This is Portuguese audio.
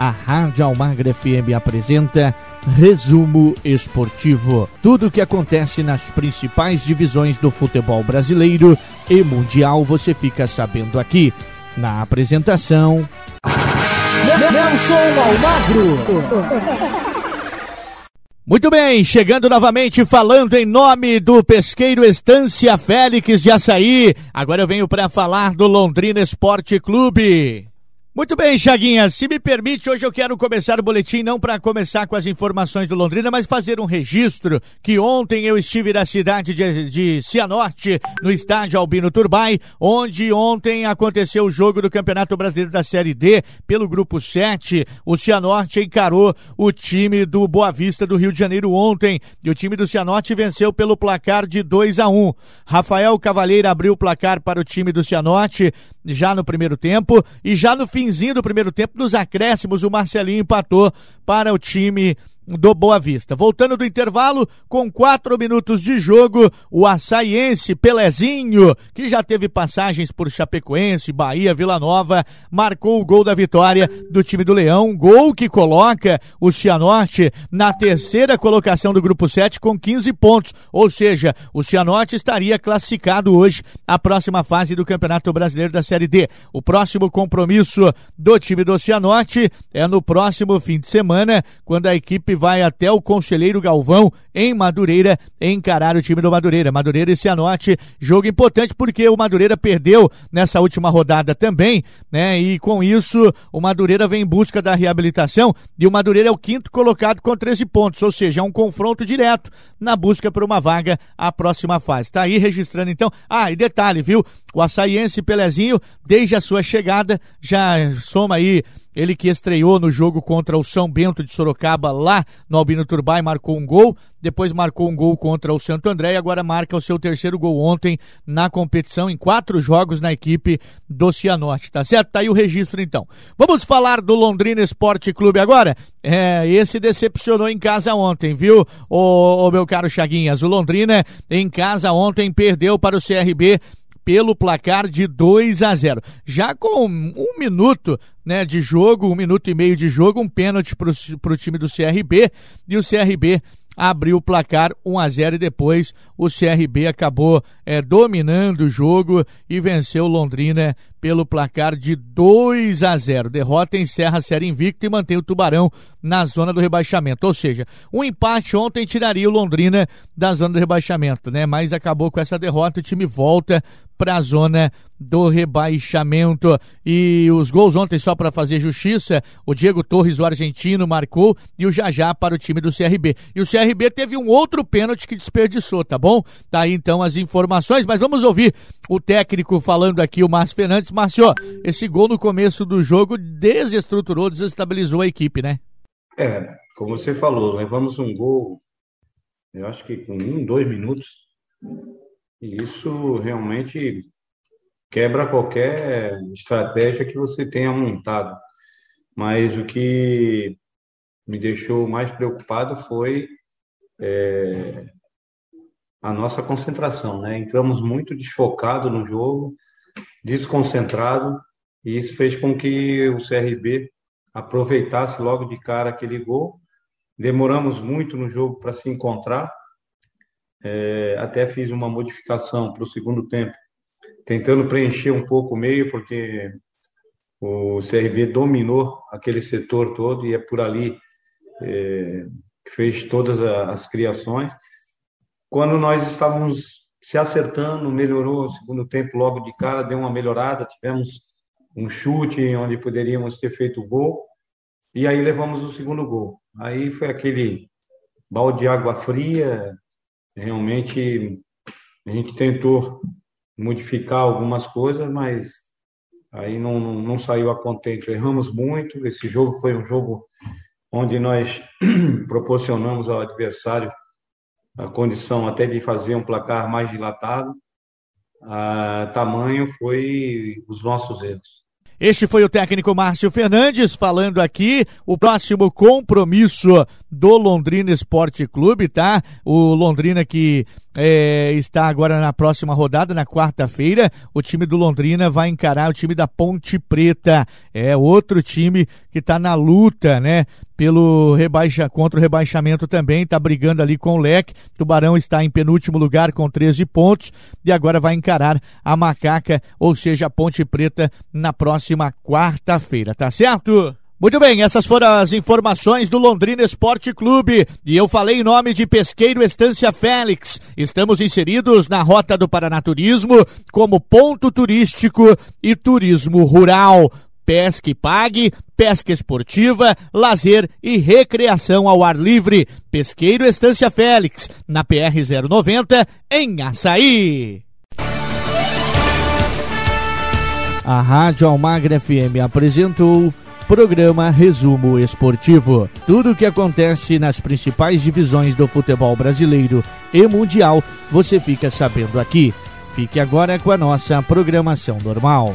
a Rádio Almagra FM apresenta Resumo Esportivo. Tudo o que acontece nas principais divisões do futebol brasileiro e mundial você fica sabendo aqui. Na apresentação. Nelson Almagro. Muito bem, chegando novamente falando em nome do pesqueiro Estância Félix de Açaí. Agora eu venho para falar do Londrina Esporte Clube. Muito bem, Chaguinha, se me permite, hoje eu quero começar o boletim não para começar com as informações do Londrina, mas fazer um registro que ontem eu estive na cidade de, de Cianorte, no estádio Albino Turbay, onde ontem aconteceu o jogo do Campeonato Brasileiro da Série D pelo grupo 7. O Cianorte encarou o time do Boa Vista do Rio de Janeiro ontem e o time do Cianorte venceu pelo placar de 2 a 1. Rafael Cavalheiro abriu o placar para o time do Cianorte já no primeiro tempo e já no finzinho do primeiro tempo, nos acréscimos, o Marcelinho empatou para o time do Boa Vista. Voltando do intervalo, com quatro minutos de jogo, o açaiense Pelezinho, que já teve passagens por Chapecoense, Bahia, Vila Nova, marcou o gol da vitória do time do Leão, gol que coloca o Cianorte na terceira colocação do grupo 7 com 15 pontos, ou seja, o Cianorte estaria classificado hoje à próxima fase do Campeonato Brasileiro da Série D. O próximo compromisso do time do Cianorte é no próximo fim de semana, quando a equipe vai até o Conselheiro Galvão, em Madureira, encarar o time do Madureira. Madureira e Cianorte, jogo importante porque o Madureira perdeu nessa última rodada também, né? E com isso, o Madureira vem em busca da reabilitação e o Madureira é o quinto colocado com 13 pontos, ou seja, é um confronto direto na busca por uma vaga à próxima fase. Tá aí registrando então. Ah, e detalhe, viu? O açaiense Pelezinho, desde a sua chegada, já soma aí ele que estreou no jogo contra o São Bento de Sorocaba lá no Albino Turbay, marcou um gol, depois marcou um gol contra o Santo André e agora marca o seu terceiro gol ontem na competição, em quatro jogos na equipe do Cianorte, tá certo? Tá aí o registro então. Vamos falar do Londrina Esporte Clube agora? É, esse decepcionou em casa ontem, viu, ô, ô meu caro Chaguinhas? O Londrina em casa ontem perdeu para o CRB pelo placar de 2 a 0. Já com um minuto né, de jogo, um minuto e meio de jogo, um pênalti para o time do CRB e o CRB abriu o placar 1 a 0 e depois o CRB acabou é, dominando o jogo e venceu Londrina pelo placar de 2 a 0. Derrota encerra a série invicta e mantém o Tubarão na zona do rebaixamento. Ou seja, um empate ontem tiraria o Londrina da zona do rebaixamento, né? Mas acabou com essa derrota, o time volta para a zona do rebaixamento. E os gols ontem, só para fazer justiça, o Diego Torres, o argentino, marcou e o Jajá para o time do CRB. E o CRB teve um outro pênalti que desperdiçou, tá bom? Tá aí então as informações, mas vamos ouvir o técnico falando aqui, o Márcio Fernandes. Márcio, esse gol no começo do jogo desestruturou, desestabilizou a equipe, né? É, como você falou, levamos um gol, eu acho que com um, dois minutos, e isso realmente quebra qualquer estratégia que você tenha montado. Mas o que me deixou mais preocupado foi é, a nossa concentração, né? Entramos muito desfocado no jogo, desconcentrado, e isso fez com que o CRB aproveitasse logo de cara aquele gol. Demoramos muito no jogo para se encontrar, é, até fiz uma modificação para o segundo tempo, tentando preencher um pouco o meio, porque o CRB dominou aquele setor todo e é por ali é, que fez todas as criações. Quando nós estávamos se acertando, melhorou o segundo tempo logo de cara, deu uma melhorada, tivemos um chute onde poderíamos ter feito o gol, e aí levamos o segundo gol. Aí foi aquele balde de água fria, Realmente a gente tentou modificar algumas coisas, mas aí não, não, não saiu a contento. Erramos muito. Esse jogo foi um jogo onde nós proporcionamos ao adversário a condição até de fazer um placar mais dilatado. A tamanho foi os nossos erros. Este foi o técnico Márcio Fernandes falando aqui. O próximo compromisso do Londrina Esporte Clube, tá? O Londrina que é, está agora na próxima rodada, na quarta-feira. O time do Londrina vai encarar o time da Ponte Preta. É outro time que está na luta, né? Pelo rebaixa, contra o rebaixamento também, está brigando ali com o Leque. Tubarão está em penúltimo lugar com 13 pontos e agora vai encarar a Macaca, ou seja, a Ponte Preta, na próxima quarta-feira, tá certo? Muito bem, essas foram as informações do Londrina Esporte Clube. E eu falei em nome de Pesqueiro Estância Félix. Estamos inseridos na Rota do Paranaturismo como ponto turístico e turismo rural. Pesca e pague, pesca esportiva, lazer e recreação ao ar livre. Pesqueiro Estância Félix, na PR 090, em Açaí. A Rádio Almagra FM apresentou Programa Resumo Esportivo. Tudo o que acontece nas principais divisões do futebol brasileiro e mundial, você fica sabendo aqui. Fique agora com a nossa programação normal.